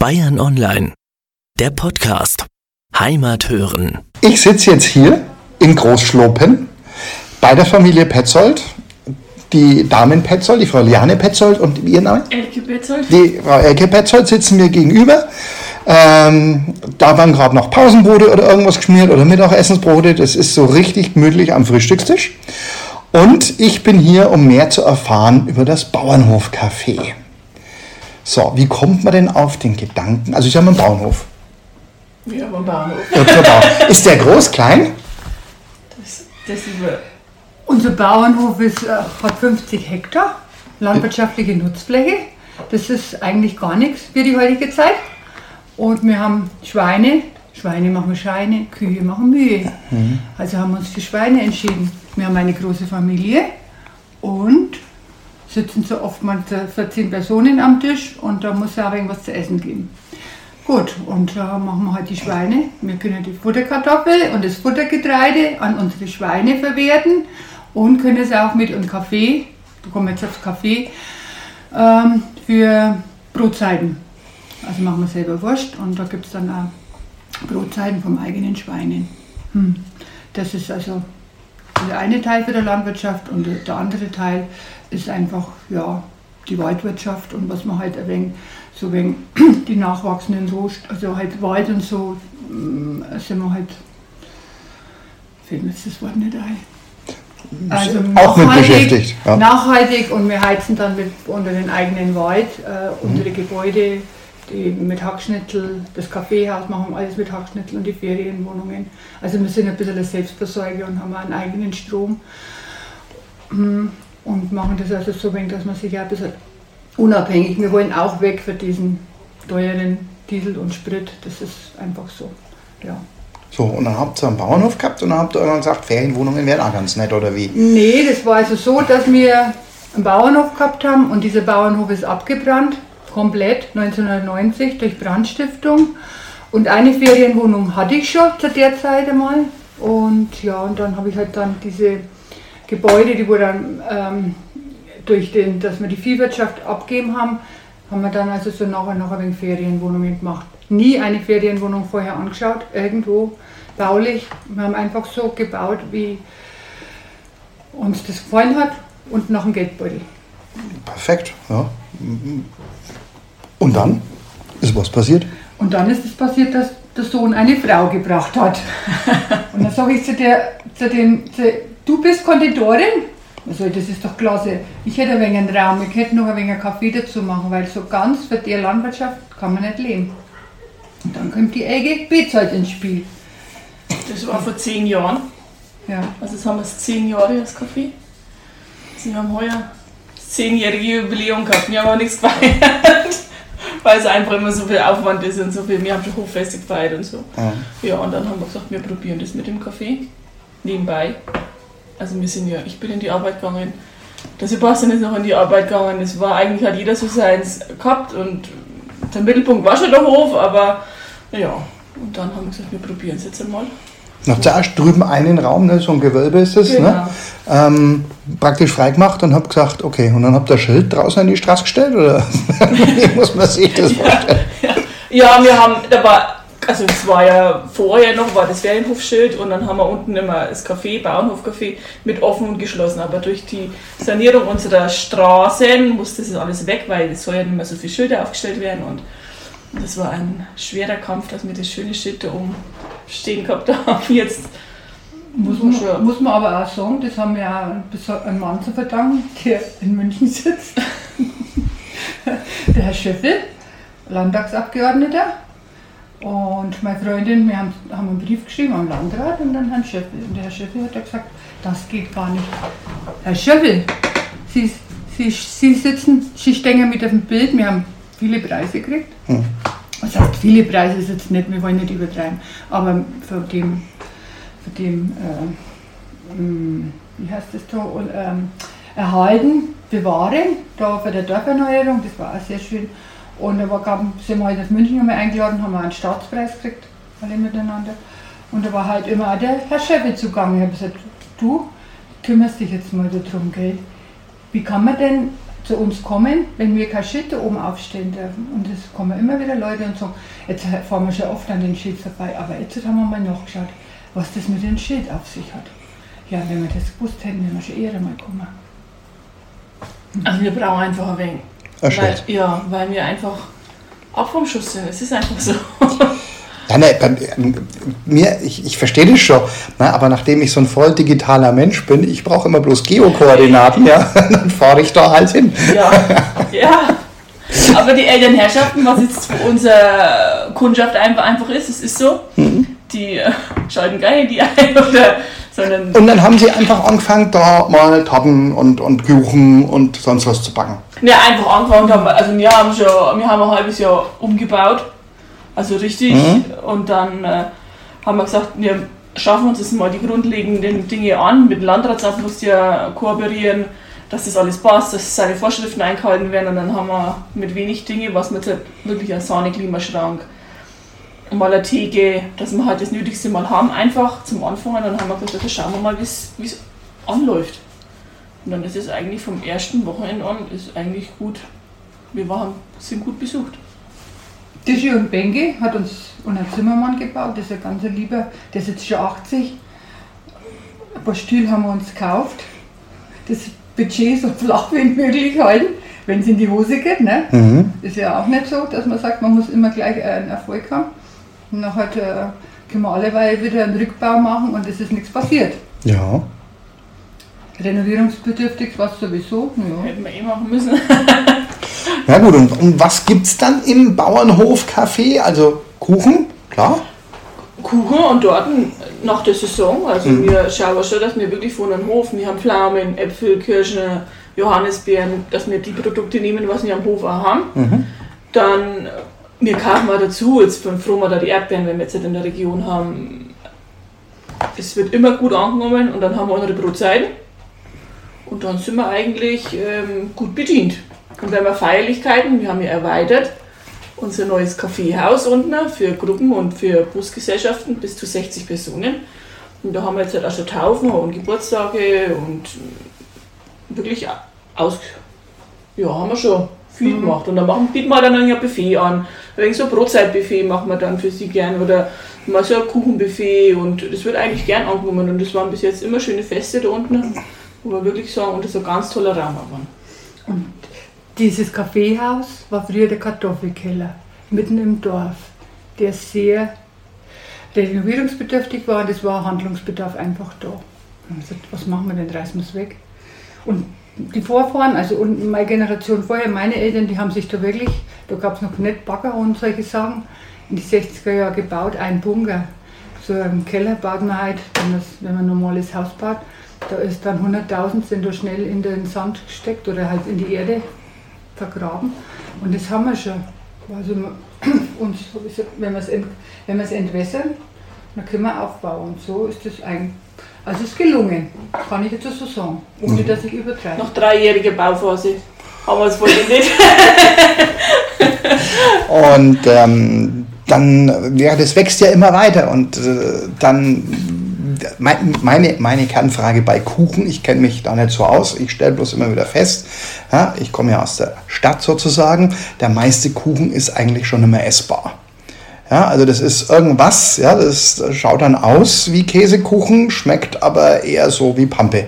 Bayern Online, der Podcast. Heimat hören. Ich sitze jetzt hier in Großschlopen bei der Familie Petzold. Die Damen Petzold, die Frau Liane Petzold und ihr Name? Elke Petzold. Die Frau Elke Petzold sitzen mir gegenüber. Ähm, da waren gerade noch Pausenbrote oder irgendwas geschmiert oder Mittagessensbrote. Das ist so richtig gemütlich am Frühstückstisch. Und ich bin hier, um mehr zu erfahren über das Bauernhofcafé. So, wie kommt man denn auf den Gedanken? Also ich habe einen Bauernhof. Ja, beim Bahnhof. Dr. Bauer. Ist der groß, klein? Das, das ist wir. Unser Bauernhof ist, äh, hat 50 Hektar landwirtschaftliche Nutzfläche. Das ist eigentlich gar nichts für die heutige Zeit. Und wir haben Schweine. Schweine machen Scheine, Kühe machen Mühe. Also haben wir uns für Schweine entschieden. Wir haben eine große Familie und sitzen so oftmals äh, 14 Personen am Tisch und da muss es auch irgendwas zu essen geben. Gut, und da machen wir halt die Schweine. Wir können die Futterkartoffel und das Futtergetreide an unsere Schweine verwerten und können es auch mit einem Kaffee, da kommen wir jetzt aufs Kaffee, ähm, für Brotzeiten. Also machen wir selber Wurst und da gibt es dann auch Brotzeiten vom eigenen Schweinen. Hm. Das ist also der eine Teil für die Landwirtschaft und der andere Teil ist einfach ja, die Waldwirtschaft und was man halt ein wenig, so wenig die nachwachsenden Rohst also halt Wald und so, mm, sind wir halt, fällt mir jetzt das Wort nicht ein. Also Auch mit beschäftigt, ja. nachhaltig und wir heizen dann mit, unter den eigenen Wald, äh, unsere Gebäude, die mit Hackschnitzel, das Kaffeehaus machen wir alles mit Hackschnitzel und die Ferienwohnungen. Also wir sind ein bisschen eine Selbstversorger und haben einen eigenen Strom Mm, und machen das also so, wenig, dass man sich ja ein bisschen unabhängig, wir wollen auch weg von diesen teuren Diesel und Sprit, das ist einfach so. Ja. So, und dann habt ihr einen Bauernhof gehabt und dann habt ihr irgendwann gesagt, Ferienwohnungen wären auch ganz nett, oder wie? Nee, das war also so, dass wir einen Bauernhof gehabt haben und dieser Bauernhof ist abgebrannt, komplett 1990 durch Brandstiftung. Und eine Ferienwohnung hatte ich schon zu der Zeit einmal. Und ja, und dann habe ich halt dann diese Gebäude, die wurden dann ähm, durch den, dass wir die Viehwirtschaft abgeben haben, haben wir dann also so nach und nach ein wenig Ferienwohnungen gemacht. Nie eine Ferienwohnung vorher angeschaut, irgendwo baulich. Wir haben einfach so gebaut, wie uns das gefallen hat und nach dem Geldbeutel. Perfekt, ja. Und dann ist was passiert? Und dann ist es passiert, dass der Sohn eine Frau gebracht hat. Und dann sage ich zu, der, zu dem, zu, du bist Konditorin? Also das ist doch klasse. Ich hätte ein wenig einen Raum, ich hätte noch ein wenig einen Kaffee dazu machen, weil so ganz für die Landwirtschaft kann man nicht leben. Und dann kommt die Ege Bezahlt ins Spiel. Das war vor zehn Jahren. Ja. Also jetzt haben wir es zehn Jahre, das Kaffee. Sie haben heuer zehnjährige Jubiläum gehabt. Wir haben auch nichts gefeiert. Weil es einfach immer so viel Aufwand ist und so viel. Wir haben schon Hochfeste gefeiert und so. Ja. Ja, und dann haben wir gesagt, wir probieren das mit dem Kaffee. Nebenbei. Also wir sind ja, ich bin in die Arbeit gegangen. Der Sebastian ist noch in die Arbeit gegangen. Es war eigentlich, hat jeder so seins gehabt und der Mittelpunkt war schon der Hof, aber ja. Und dann haben wir gesagt, wir probieren es jetzt einmal. Noch zuerst drüben einen Raum, ne, so ein Gewölbe ist es, ne? Genau. ähm, praktisch freigemacht und hab gesagt, okay, und dann habt ihr Schild draußen an die Straße gestellt, oder wie muss man sich das vorstellen? Ja, wir haben, da war, also es war ja vorher noch, war das Ferienhofschild und dann haben wir unten immer das Café, Bauernhofcafé mit offen und geschlossen. Aber durch die Sanierung unserer Straßen musste das alles weg, weil es soll ja nicht mehr so viele Schilder aufgestellt werden und das war ein schwerer Kampf, dass wir das schöne Schild da oben stehen gehabt haben. Jetzt Muss man, muss man aber auch sagen, das haben wir auch einem Mann zu verdanken, der in München sitzt. der Herr Schöffel, Landtagsabgeordneter. Und meine Freundin, wir haben, haben einen Brief geschrieben am Landrat und dann Herrn Schöffel. Und der Herr Schöffel hat gesagt, das geht gar nicht. Herr Schöffel, Sie, Sie, Sie sitzen, Sie stehen mit auf dem Bild, wir haben viele Preise gekriegt. Das heißt, viele Preise ist jetzt nicht, wir wollen nicht übertreiben. Aber für dem, für dem äh, ähm, wie heißt das da, ähm, erhalten, bewahren, da für die Dorferneuerung, das war auch sehr schön. Und da war, gab, sind wir halt aus München einmal eingeladen, haben wir einen Staatspreis gekriegt, alle miteinander. Und da war halt immer auch der Herr Schäffel zugange. Ich habe gesagt, du kümmerst dich jetzt mal darum, gell? Wie kann man denn zu uns kommen, wenn wir kein Schild da oben aufstellen dürfen. Und es kommen immer wieder Leute und sagen, jetzt fahren wir schon oft an den Schild vorbei, aber jetzt haben wir mal nachgeschaut, was das mit dem Schild auf sich hat. Ja, wenn wir das gewusst hätten, wären wir schon eher mal kommen. Also wir brauchen einfach ein wenig. Ein Weil, ja, weil wir einfach ab vom Schuss sind. Es ist einfach so. Ja, ne, bei mir, ich, ich verstehe das schon, ne, aber nachdem ich so ein voll digitaler Mensch bin, ich brauche immer bloß Geokoordinaten, ja, dann fahre ich da halt hin. Ja, ja. Aber die Elternherrschaften, was jetzt für unsere Kundschaft einfach, einfach ist, es ist so, die äh, schalten gar nicht die ein, oder, sondern Und dann haben sie einfach angefangen, da mal Torten und, und Kuchen und sonst was zu backen. wir einfach angefangen haben, also wir haben schon, wir haben ein halbes Jahr umgebaut, also richtig, und dann äh, haben wir gesagt, wir schaffen uns jetzt mal die grundlegenden Dinge an, mit dem Landratsamt musst du ja kooperieren, dass das alles passt, dass seine Vorschriften eingehalten werden und dann haben wir mit wenig Dinge, was wir jetzt halt wirklich ein Sahne-Klimaschrank, mal eine Theke, dass wir halt das Nötigste mal haben, einfach zum Anfang und dann haben wir gesagt, okay, schauen wir mal, wie es anläuft. Und dann ist es eigentlich vom ersten Wochenende an ist eigentlich gut. Wir waren, sind gut besucht. Tische und Bänke hat uns unser Zimmermann gebaut, das ist ein ganz lieber, der ist jetzt schon 80. Ein paar Stühle haben wir uns gekauft. Das Budget so flach wie möglich halten, wenn es in die Hose geht. Ne? Mhm. Ist ja auch nicht so, dass man sagt, man muss immer gleich einen Erfolg haben. Und nachher äh, können wir alleweil wieder einen Rückbau machen und es ist nichts passiert. Ja. Renovierungsbedürftig war es sowieso. Ja. Hätten wir eh machen müssen. Na gut, und, und was gibt's dann im Bauernhof-Café? Also Kuchen, klar. Kuchen und dort nach der Saison. Also wir schauen schon, dass wir wirklich von einem Hof, wir haben Pflaumen, Äpfel, Kirschen, Johannisbeeren, dass wir die Produkte nehmen, was wir am Hof auch haben. Dann, äh, wir kaufen mal dazu, jetzt von Froma da die Erdbeeren, wenn wir jetzt in der Region haben. Es wird immer gut angenommen und dann haben wir unsere Brotzeiten. Und dann sind wir eigentlich ähm, gut bedient. Und wenn wir Feierlichkeiten, wir haben ja erweitert, unser neues Kaffeehaus unten für Gruppen und für Busgesellschaften bis zu 60 Personen. Und da haben wir jetzt halt auch schon Taufen und Geburtstage und wirklich aus. Ja, haben wir schon viel gemacht. Und dann machen, bieten wir dann ein Buffet an. Wegen so ein Brotzeitbuffet machen wir dann für sie gern oder mal so ein Kuchenbuffet und das wird eigentlich gern angenommen. Und das waren bis jetzt immer schöne Feste da unten, wo wir wirklich sagen, und das ist ein ganz toller Raum waren. Dieses Kaffeehaus war früher der Kartoffelkeller, mitten im Dorf, der sehr renovierungsbedürftig war und es war Handlungsbedarf einfach da. Gesagt, was machen wir denn, reißen wir es weg. Und die Vorfahren, also und meine Generation vorher, meine Eltern, die haben sich da wirklich, da gab es noch nicht Bagger und solche Sachen, in die 60er Jahre gebaut, ein Bunker. So einen Keller baut man halt, wenn, das, wenn man ein normales Haus baut, da ist dann 100.000 sind da schnell in den Sand gesteckt oder halt in die Erde vergraben. Und das haben wir schon. Also uns, wenn wir es wenn wir es entwässern, dann können wir aufbauen. Und so ist das eigentlich. Also es ist gelungen, kann ich jetzt so sagen, ohne dass ich übertreibe. Nach dreijähriger Bauphase haben wir es wohl nicht. Und ähm, dann, ja, das wächst ja immer weiter. Und äh, dann, meine, meine Kernfrage bei Kuchen, ich kenne mich da nicht so aus, ich stelle bloß immer wieder fest, ja, ich komme ja aus der Stadt sozusagen, der meiste Kuchen ist eigentlich schon immer essbar. Ja, also das ist irgendwas, ja, das schaut dann aus wie Käsekuchen, schmeckt aber eher so wie Pampe.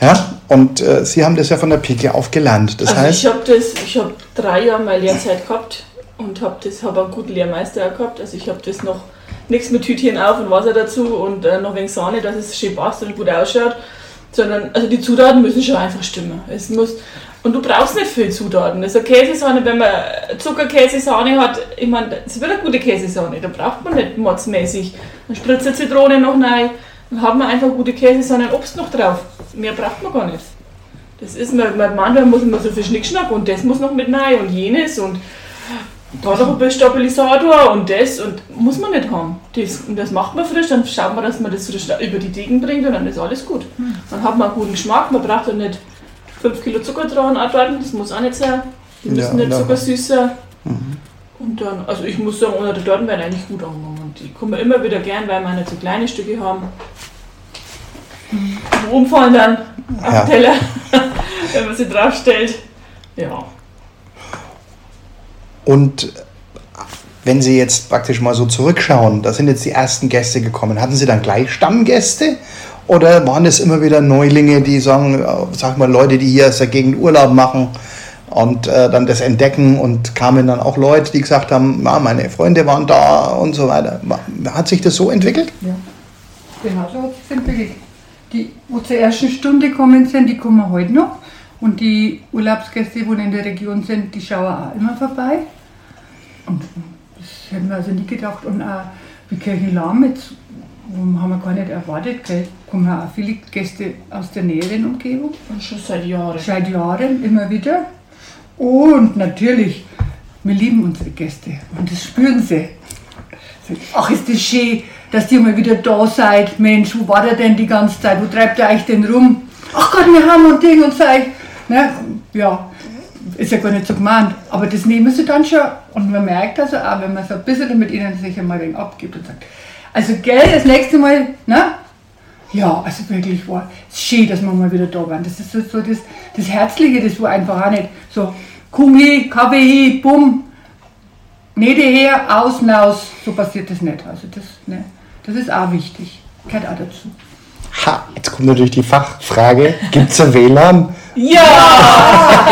Ja, und äh, Sie haben das ja von der Pike auf gelernt. Das also heißt, ich habe das, ich habe drei Jahre meine Lehrzeit gehabt und habe das, habe einen guten Lehrmeister gehabt. Also ich habe das noch nichts mit Tütchen auf und Wasser dazu und äh, noch wenig Sahne, dass es schön passt und gut ausschaut, sondern also die Zutaten müssen schon einfach stimmen. Es muss und du brauchst nicht viel Zutaten. Also Käsesahne, wenn man Zuckerkäsesahne hat, ich meine, es wird eine gute Käsesahne, da braucht man nicht motzmäßig. Dann spritzt eine Zitrone noch rein, dann hat man einfach gute Käsesahne und Obst noch drauf. Mehr braucht man gar nicht. Das ist, man, man, manchmal muss man so viel Schnickschnack und das muss noch mit rein und jenes und da noch ein bisschen Stabilisator und das und muss man nicht haben. Das, und das macht man frisch, dann schaut man, dass man das frisch über die Degen bringt und dann ist alles gut. Dann hat man einen guten Geschmack, man braucht dann nicht 5 Kilo Zucker dran anwarten, das muss auch nicht sein. Die Ja, müssen nicht ja. zuckersüß sein. Und dann, also ich muss sagen, die Torten werden eigentlich gut angenommen. Und die kommen immer wieder gern, weil wir nicht so kleine Stücke haben. Die umfallen dann auf Ja. den Teller, wenn man sie draufstellt. Ja. Und wenn Sie jetzt praktisch mal so zurückschauen, da sind jetzt die ersten Gäste gekommen, hatten Sie dann gleich Stammgäste? Oder waren das immer wieder Neulinge, die sagen, äh, sag mal, Leute, die hier aus der Gegend Urlaub machen und äh, dann das entdecken und kamen dann auch Leute, die gesagt haben, ja, meine Freunde waren da und so weiter. Hat sich das so entwickelt? Ja, genau so hat es sich entwickelt. Die, wo zur ersten Stunde kommen sind, die kommen heute noch. Und die Urlaubsgäste, die in der Region sind, die schauen auch immer vorbei. Und das hätten wir also nie gedacht. Und auch wie Kirchenlahm jetzt haben wir gar nicht erwartet, gell? kommen auch viele Gäste aus der näheren Umgebung. Und schon seit Jahren. Seit Jahren immer wieder. Und natürlich, wir lieben unsere Gäste und das spüren sie. Ach, ist das schön, dass ihr mal wieder da seid. Mensch, wo war der denn die ganze Zeit? Wo treibt ihr euch denn rum? Ach Gott, wir haben und Ding und sag ne? Ja, ist ja gar nicht so gemeint. Aber das nehmen sie dann schon. Und man merkt also auch, wenn man so ein bisschen mit ihnen sich einmal ein wenig abgibt und sagt, also gell, das nächste Mal, ne? Ja, also wirklich war es schön, dass wir mal wieder da waren. Das ist so, das, das Herzliche, das war einfach auch nicht so Kumi, Kaffee, bumm, nicht her, aus, aus. So passiert das nicht. Also das, ne, das ist auch wichtig. Gehört auch dazu. Ha, jetzt kommt natürlich die Fachfrage. Gibt es ein WLAN? Ja!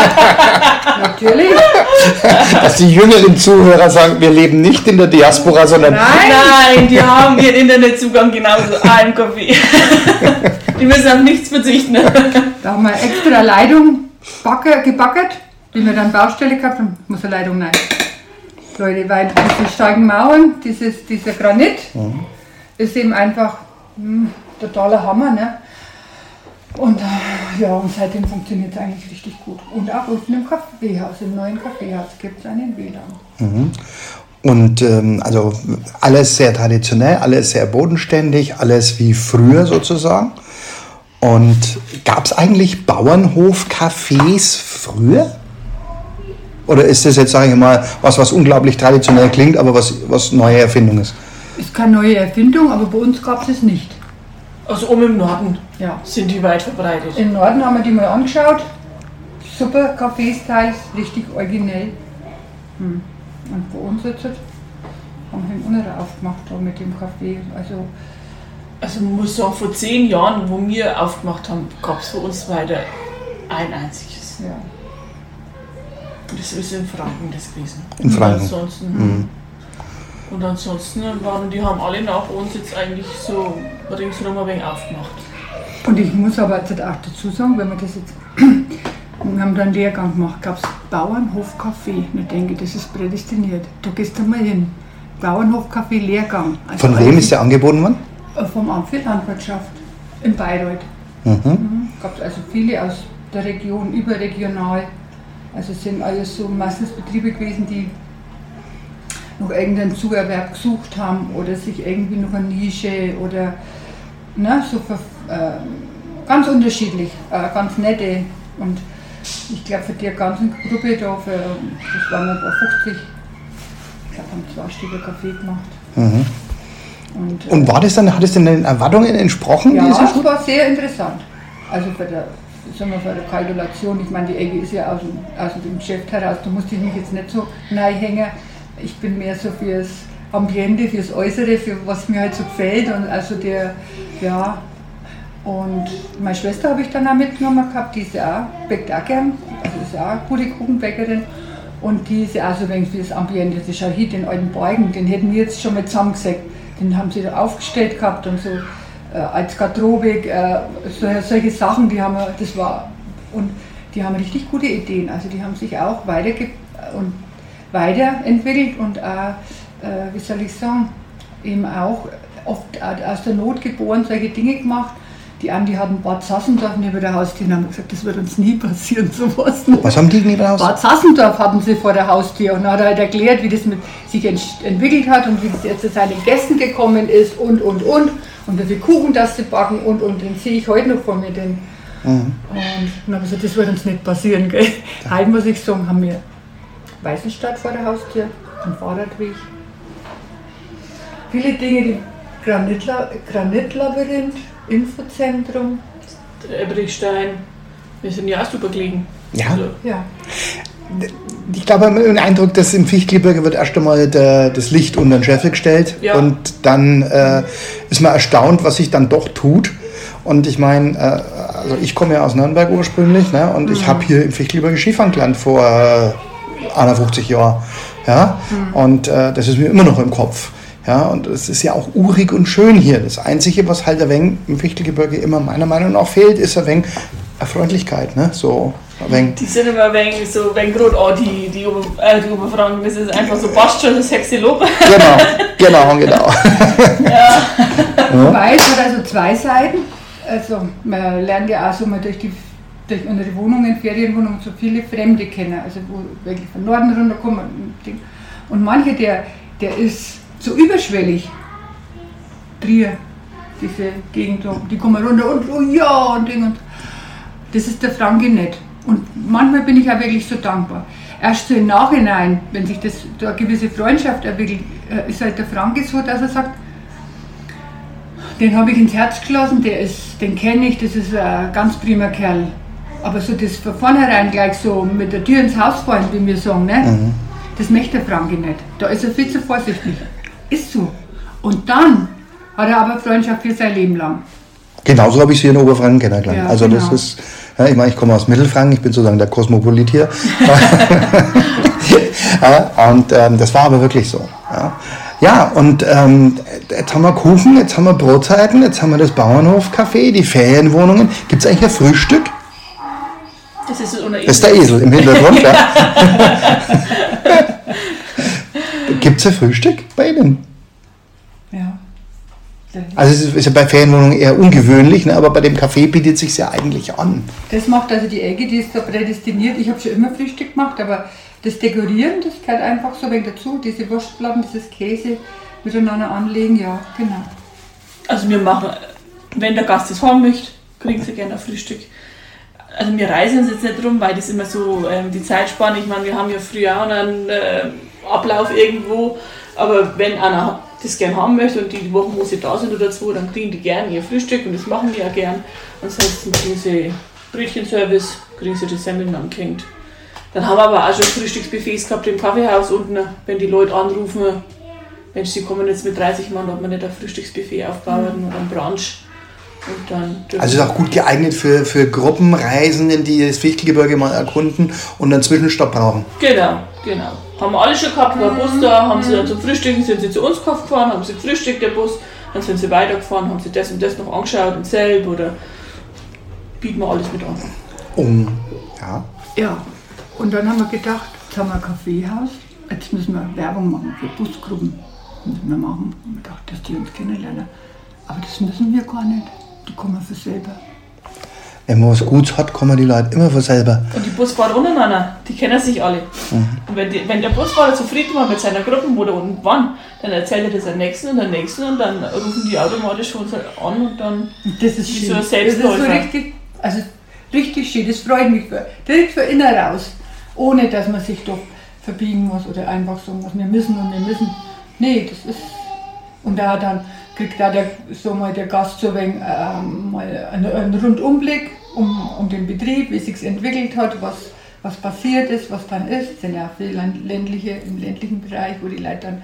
Natürlich. Dass die jüngeren Zuhörer sagen, wir leben nicht in der Diaspora, sondern Nein. Nein, die haben ihren Internetzugang genauso ein Kaffee. Die müssen auf nichts verzichten. Da haben wir extra Leitung backe, gebackert, die wir dann Baustelle gehabt haben. Muss eine Leitung rein. Leute, weil diese steigen Mauern, dieses, dieser Granit, ist eben einfach hm, totaler Hammer. Ne? Und äh, ja, und seitdem funktioniert es eigentlich richtig gut. Und auch unten im Kaffeehaus, im neuen Kaffeehaus gibt es einen WLAN. Und ähm, also alles sehr traditionell, alles sehr bodenständig, alles wie früher sozusagen. Und gab es eigentlich Bauernhof-Cafés früher? Oder ist das jetzt, sage ich mal, was, was unglaublich traditionell klingt, aber was, was neue Erfindung ist? Ist keine neue Erfindung, aber bei uns gab es es nicht. Also oben im Norden Ja. sind die weit verbreitet. Im Norden haben wir die mal angeschaut. Super Kaffeestyles, richtig originell. Hm. Und bei uns jetzt haben wir den Untere aufgemacht da mit dem Kaffee. Also Also man muss sagen, vor zehn Jahren, wo wir aufgemacht haben, gab es für uns weiter ein einziges. ja. Und das ist in Franken das gewesen. In Franken. Und ansonsten, und ansonsten waren die haben alle nach uns jetzt eigentlich so ringsherum ein wenig aufgemacht. Und ich muss aber jetzt auch dazu sagen, wenn wir das jetzt, wir haben da einen Lehrgang gemacht, gab es Bauernhof Kaffee. Und ich denke, das ist prädestiniert. Da gehst du mal hin. Bauernhof Kaffee Lehrgang. Also Von wem ist der angeboten worden? der? Vom Amt für Landwirtschaft in Bayreuth. Mhm. Mhm. Gab es also viele aus der Region, überregional. Also es sind alles so meistens Betriebe gewesen, die noch irgendeinen Zuerwerb gesucht haben oder sich irgendwie noch eine Nische oder ne, so ver, äh, ganz unterschiedlich, äh, ganz nette. Und ich glaube für die ganzen Gruppe da, für, das waren ein paar 50, ich glaube haben zwei Stücke Kaffee gemacht. Mhm. Und, äh, Und war das dann, hat es denn den Erwartungen entsprochen? ja, es war sehr interessant. Also für, der, sagen wir, für die Kalkulation, ich meine, die Egge ist ja aus dem, aus dem Geschäft heraus, da musste ich mich jetzt nicht so hängen. Ich bin mehr so fürs Ambiente, fürs Äußere, für was mir halt so gefällt. Und also der, ja. Und meine Schwester habe ich dann auch mitgenommen gehabt, die ist ja auch, backt auch gern, also ist ja auch eine gute Kuchenbäckerin. Und die ist ja auch so ein wenig für das Ambiente, das ist ja hier den alten Beugen, den hätten wir jetzt schon mal zusammengesägt. Den haben sie da aufgestellt gehabt und so äh, als Garderobe, äh, so, solche Sachen, die haben das war, und die haben richtig gute Ideen. Also die haben sich auch weiterge und weiterentwickelt und auch, äh, wie soll ich sagen, eben auch oft aus der Not geboren solche Dinge gemacht. Die Andi hatten Bad Sassendorf neben der Haustür und haben gesagt, das wird uns nie passieren, sowas. Was haben die neben Haus? Bad Sassendorf hatten sie vor der Haustür und hat halt erklärt, wie das mit sich ent entwickelt hat und wie es jetzt zu seinen Gästen gekommen ist und und und und wie viel Kuchen das sie backen und und den sehe ich heute noch vor mir. Den. Mhm. Und dann haben wir gesagt, das wird uns nicht passieren. Gell? Heute muss ich sagen, haben wir Weißenstadt vor der Haustür, ein Fahrradweg. Viele Dinge, die Granitla Granitlabyrinth, Infozentrum. Der Ebrichstein, wir sind ja auch super gelegen. Ja. Also, Ja, ich glaube, man hat den Eindruck, dass im Fichtelgebirge wird erst einmal der, das Licht unter den Scheffel gestellt Ja. und dann äh, ist man erstaunt, was sich dann doch tut. Und ich meine, äh, also ich komme ja aus Nürnberg ursprünglich ne? und ich habe hier im Fichtelgebirge Skifahren gelernt vor äh, 51 Jahren. Ja? Und äh, das ist mir immer noch im Kopf. Ja, und es ist ja auch urig und schön hier. Das Einzige, was halt ein wenig im Fichtelgebirge immer meiner Meinung nach fehlt, ist ein wenig Freundlichkeit. Ne? So ein wenig Die sind immer ein wenig so, wenn gerade auch die, die, Ober, äh, die Oberfranken, das ist einfach so, passt schon, das sexy Lob. Genau, genau, genau. Wobei es hat also zwei Seiten. Also man lernt ja auch so mal durch die durch unsere Wohnungen, Ferienwohnungen, so viele Fremde kennen, also wo wirklich von Norden runterkommen. und Ding. Und manche, der, der ist so überschwellig. Trier, diese Gegend, die kommen runter und oh ja und Ding und das ist der Franke nicht. Und manchmal bin ich auch wirklich so dankbar. Erst so im Nachhinein, wenn sich das da eine gewisse Freundschaft entwickelt, äh, ist halt der Franke so, dass er sagt, den habe ich ins Herz gelassen, der ist, den kenne ich, das ist ein ganz prima Kerl. Aber so das von vornherein gleich so mit der Tür ins Haus fallen, wie wir sagen, ne? das möchte der Franke nicht. Da ist er viel zu vorsichtig. Ist so. Und dann hat er aber Freundschaft für sein Leben lang. Genauso habe ich sie in Oberfranken kennengelernt. Ja, also das genau. ist, ja, ich meine, ich komme aus Mittelfranken, ich bin sozusagen der Kosmopolit hier. ja, und ähm, das war aber wirklich so. Ja, ja und ähm, jetzt haben wir Kuchen, jetzt haben wir Brotzeiten, jetzt haben wir das Bauernhofcafé, die Ferienwohnungen. Gibt es eigentlich ein Frühstück? Das ist so Das ist der Esel im Hintergrund. ja. Gibt es ein Frühstück bei Ihnen? Ja. Also es ist- ja bei Ferienwohnungen eher ungewöhnlich, ne? aber bei dem Café bietet sich ja eigentlich an. Das macht also die Ecke, die ist da prädestiniert. Ich habe schon immer Frühstück gemacht, aber das Dekorieren, das gehört einfach so ein wenig dazu. Diese Wurstplatten, dieses Käse miteinander anlegen, ja, genau. Also wir machen, wenn der Gast es haben möchte, kriegen sie gerne ein Frühstück. Also wir reisen uns jetzt nicht rum, weil das immer so ähm, die Zeitspanne, ich meine, wir haben ja früher auch einen äh, Ablauf irgendwo, aber wenn einer das gern haben möchte und die Wochen, wo sie da sind oder zwei, dann kriegen die gerne ihr Frühstück und das machen wir auch gern. Ansonsten kriegen sie Brötchenservice, kriegen sie die Semmeln angehängt. Dann haben wir aber auch schon Frühstücksbuffets gehabt im Kaffeehaus unten, wenn die Leute anrufen, Mensch, sie kommen jetzt mit 30 Mann, ob man nicht ein Frühstücksbuffet aufbauen oder ein Brunch. Und dann dürfen Also ist auch gut geeignet für, für Gruppenreisenden, die das Fichtelgebirge mal erkunden und einen Zwischenstopp brauchen. Genau, genau. Haben wir alle schon gehabt, war Bus da, haben sie dann zum Frühstücken, sind sie zu uns gefahren, haben sie gefrühstückt, der Bus, dann sind sie weitergefahren, haben sie das und das noch angeschaut und selb oder bieten wir alles mit an. Um, ja. Ja, und dann haben wir gedacht, jetzt haben wir ein Kaffeehaus, jetzt müssen wir Werbung machen für Busgruppen. Müssen wir machen. Und wir dachten, dass die uns kennenlernen. Aber das müssen wir gar nicht. Kommen für selber. Wenn man was Gutes hat, kommen die Leute immer von selber. Und die Busfahrer untereinander, die kennen sich alle. Und wenn, die, wenn der Busfahrer zufrieden war mit seiner Gruppe, wo der unten waren, dann erzählt er das am nächsten und am nächsten und dann rufen die automatisch uns an und dann Das ist schön. so ein das ist so Selbstläufer. richtig, also richtig schön. Das freut mich für, direkt für innen raus. Ohne dass man sich doch verbiegen muss oder einfach sagen muss, wir müssen und wir müssen. Nee, das ist. Und da dann kriegt da der, so mal der Gast so ein wenig, ähm, mal einen, einen Rundumblick um, um den Betrieb, wie sich entwickelt hat, was, was passiert ist, was dann ist. Es sind ja viele ländliche, im ländlichen Bereich, wo die Leute dann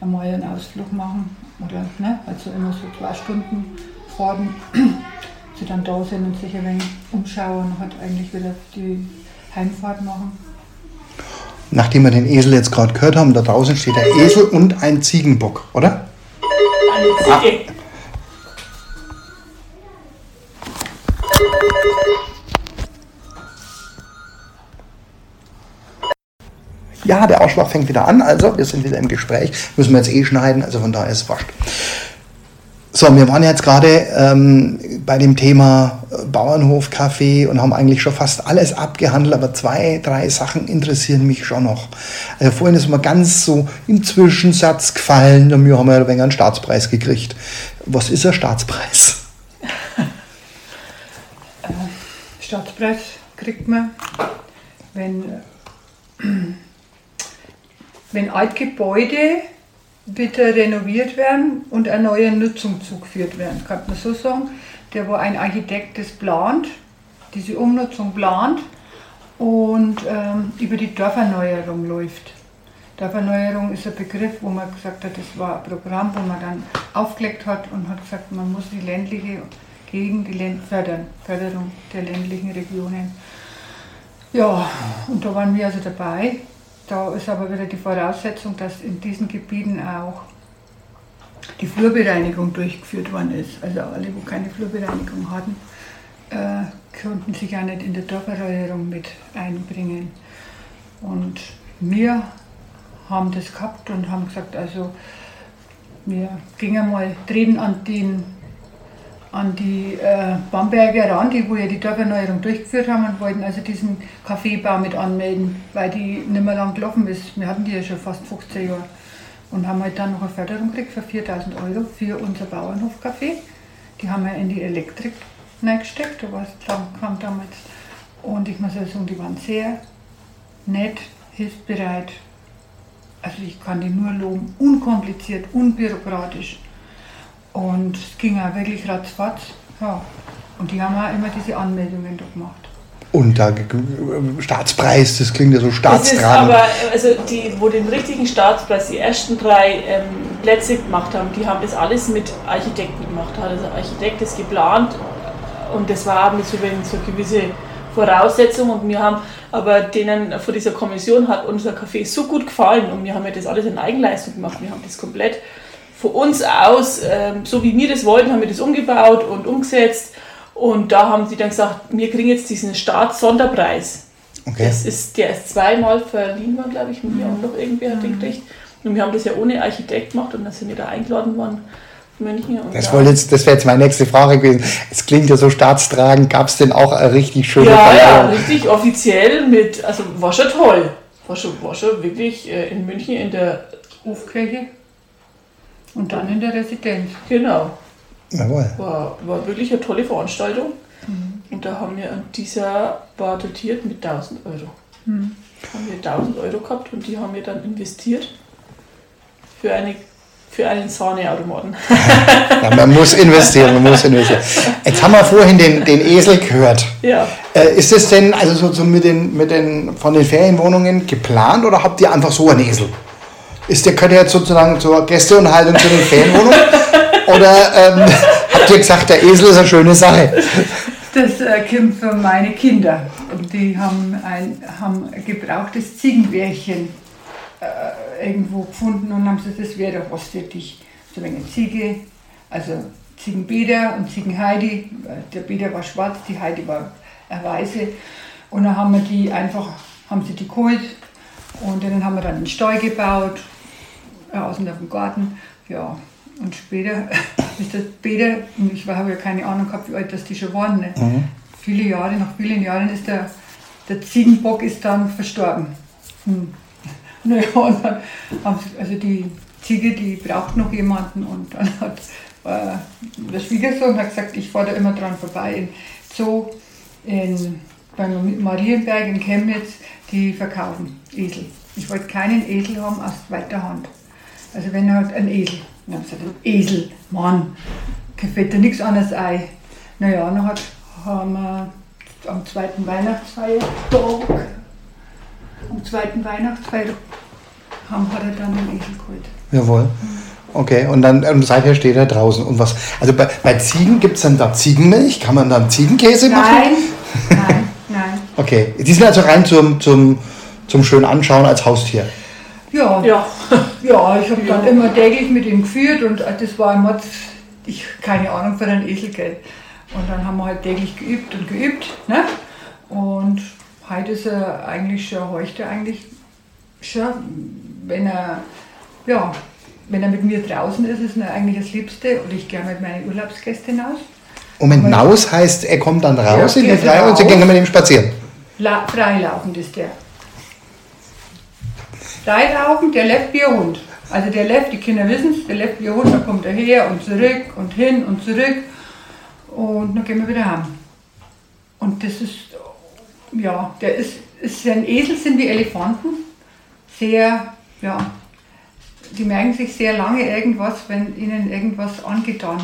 einmal einen Ausflug machen. Oder ne, also immer so zwei Stunden fahren sie dann da sind und sich ein wenig umschauen und halt eigentlich wieder die Heimfahrt machen. Nachdem wir den Esel jetzt gerade gehört haben, da draußen steht der Esel und ein Ziegenbock, oder? Ja, der Ausschlag fängt wieder an, also wir sind wieder im Gespräch. Müssen wir jetzt eh schneiden, also von daher ist es wurscht. So, wir waren jetzt gerade ähm, bei dem Thema äh, Bauernhof-Kaffee und haben eigentlich schon fast alles abgehandelt, aber zwei, drei Sachen interessieren mich schon noch. Also vorhin ist mir ganz so im Zwischensatz gefallen und wir haben ja ein wenig einen Staatspreis gekriegt. Was ist ein Staatspreis? Staatspreis kriegt man, wenn, äh, wenn Altgebäude wieder renoviert werden und eine neue Nutzung zugeführt werden, kann man so sagen. Der, wo ein Architekt das plant, diese Umnutzung plant und ähm, über die Dorferneuerung läuft. Dorferneuerung ist ein Begriff, wo man gesagt hat, das war ein Programm, wo man dann aufgelegt hat und hat gesagt, man muss die ländliche gegen die Länd fördern, Förderung der ländlichen Regionen. Ja, und da waren wir also dabei. Da ist aber wieder die Voraussetzung, dass in diesen Gebieten auch die Flurbereinigung durchgeführt worden ist. Also alle, wo keine Flurbereinigung hatten, äh, konnten sich ja nicht in der Dorferneuerung mit einbringen. Und wir haben das gehabt und haben gesagt, also wir gingen mal, treten an, den, an die äh, Bamberger ran, die wo ja die Dorferneuerung durchgeführt haben und wollten also diesen Kaffeebau mit anmelden, weil die nicht mehr lang gelaufen ist. Wir hatten die ja schon fast 15 Jahre. Und haben halt dann noch eine Förderung gekriegt für 4000 Euro für unser Bauernhofcafé. Die haben wir in die Elektrik reingesteckt, da war es kam damals. Und ich muss also sagen, die waren sehr nett, hilfsbereit, also ich kann die nur loben, unkompliziert, unbürokratisch. Und es ging auch wirklich ratzfatz. Ja. Und die haben auch immer diese Anmeldungen da gemacht. Und da Staatspreis, das klingt ja so staatstragend. aber, also die, wo den richtigen Staatspreis, die ersten drei ähm, Plätze gemacht haben, die haben das alles mit Architekten gemacht. Also der Architekt ist geplant und das war mit so, wenn so gewisse Voraussetzungen und wir haben aber denen von dieser Kommission hat unser Café so gut gefallen und wir haben ja das alles in Eigenleistung gemacht. Wir haben das komplett von uns aus, ähm, so wie wir das wollten, haben wir das umgebaut und umgesetzt. Und da haben sie dann gesagt, wir kriegen jetzt diesen Staatssonderpreis. Okay. Das ist, der ist zweimal verliehen worden, glaube ich, mir und noch irgendwer hat den mhm. gekriegt. Und wir haben das ja ohne Architekt gemacht und dann sind wir da eingeladen worden München. das das wäre jetzt meine nächste Frage gewesen. Es klingt ja so staatstragend. Gab es denn auch eine richtig schöne ja, Verleihung? Ja, richtig offiziell mit, also war schon toll. War schon, war schon wirklich äh, in München in der Hofkirche und dann in der Residenz. Genau. Jawohl. War, war wirklich eine tolle Veranstaltung. Mhm. Und da haben wir an dieser war dotiert mit 1000 Euro. Mhm. Haben wir 1000 Euro gehabt und die haben wir dann investiert für eine für einen Sahneautomaten. ja, man muss investieren, man muss investieren. Jetzt haben wir vorhin den, den Esel gehört. Ja. Äh, ist es denn also so, so mit den, mit den, von den Ferienwohnungen geplant oder habt ihr einfach so einen Esel? Ist der, gehört jetzt sozusagen zur Gästeunterhaltung zu den Ferienwohnungen? oder ähm, habt ihr gesagt, der Esel ist eine schöne Sache? Das äh, kommt für meine Kinder. Die haben ein haben gebrauchtes Ziegenbärchen äh, irgendwo gefunden und haben gesagt, das wäre doch was für dich. So eine Ziege, also Ziegenbeder und Ziegenheidi. Der Beder war schwarz, die Heidi war weiße. Und dann haben wir die einfach, haben sie die geholt und dann haben wir dann einen Stall gebaut, außen auf dem Garten. Ja, und später ist das Beder, und ich habe ja keine Ahnung gehabt, wie alt das die schon waren. Ne? Mhm. Viele Jahre, nach vielen Jahren ist der, der Ziegenbock ist dann verstorben. Hm. Naja, und dann haben sie, also die Ziege, die braucht noch jemanden und dann hat äh, der Schwiegersohn hat gesagt, ich fahre da immer dran vorbei in Zoo in, beim Marienberg in Chemnitz, die verkaufen Esel. Ich wollte keinen Esel haben aus zweiter Hand. Also wenn er hat ein Esel. Dann habe ich gesagt, ein Esel, Mann, gefällt dir nichts anderes ein. Naja, dann hat, haben wir am zweiten Weihnachtsfeiertag am zweiten Weihnachtsfeier haben, hat er dann den Esel geholt. Jawohl. Okay, und dann und seither steht er draußen. Und was? Also bei, bei Ziegen gibt es dann da Ziegenmilch? Kann man dann Ziegenkäse machen? Nein, nein, nein. Okay, die sind also rein zum, zum, zum schönen Anschauen als Haustier. Ja, ja, ja ich habe dann immer täglich mit ihm geführt und das war immer, ich keine Ahnung von einem Esel, gell. Und dann haben wir halt täglich geübt und geübt. Ne? Und heute ist er eigentlich schon, heute eigentlich schon, wenn er, ja, wenn er mit mir draußen ist, ist er eigentlich das Liebste und ich gehe mit meinen Urlaubsgästen hinaus. Moment, hinaus heißt, er kommt dann raus ja, in den Freien und Sie gehen mit ihm spazieren? La freilaufend ist der. Freilaufend, der läuft wie ein Hund. Also der läuft, die Kinder wissen es, der läuft wie ein Hund, dann kommt er her und zurück und hin und zurück und dann gehen wir wieder heim. Und das ist ja, der ist, ist ein Esel sind wie Elefanten. Sehr, ja, die merken sich sehr lange irgendwas, wenn ihnen irgendwas angetan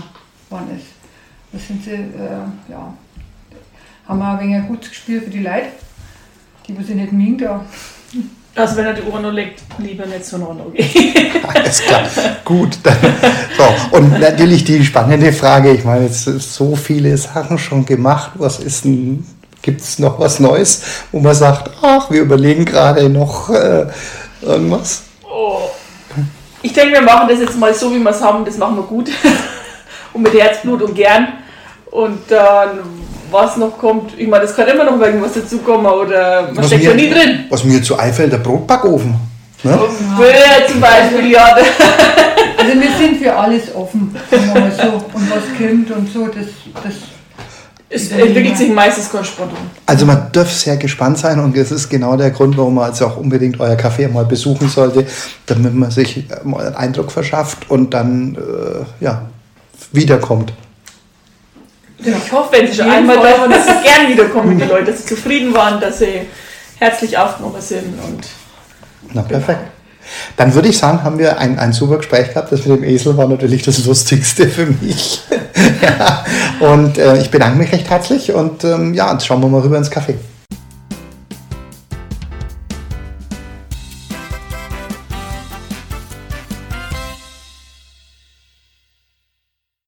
worden ist. Das sind sie, äh, ja, haben wir ein wenig ein gutes Gespür für die Leute. Die, die sich nicht mögen, da. Also wenn er die Uhr noch legt, lieber nicht so noch gehen. Alles klar. Gut. Dann, so. Und natürlich die spannende Frage, ich meine, jetzt sind so viele Sachen schon gemacht. Was ist denn, gibt es noch was Neues, wo man sagt, ach, wir überlegen gerade noch äh, irgendwas? Oh. Ich denke, wir machen das jetzt mal so, wie wir es haben. Das machen wir gut. und mit Herzblut und gern. Und dann, was noch kommt, ich meine, das kann immer noch irgendwas dazukommen oder man Was steckt mir- ja nie drin. Was mir zu einfällt, der Brotbackofen. Ne? Ja, zum Beispiel, ja. Also wir sind für alles offen, mal so. Und was kommt und so, das, das Es entwickelt sich meistens ganz spontan. Also man darf sehr gespannt sein und das ist genau der Grund, warum man also auch unbedingt euer Café mal besuchen sollte, damit man sich mal einen Eindruck verschafft und dann äh, ja, wiederkommt. Ich hoffe, wenn sie schon einmal da waren, dass sie gern wiederkommen, die Leute, dass sie zufrieden waren, dass sie herzlich aufgenommen sind. Und Na perfekt. Dann würde ich sagen, haben wir ein, ein super Gespräch gehabt. Das mit dem Esel war natürlich das Lustigste für mich. ja. Und äh, ich bedanke mich recht herzlich und ähm, ja, jetzt schauen wir mal rüber ins Café.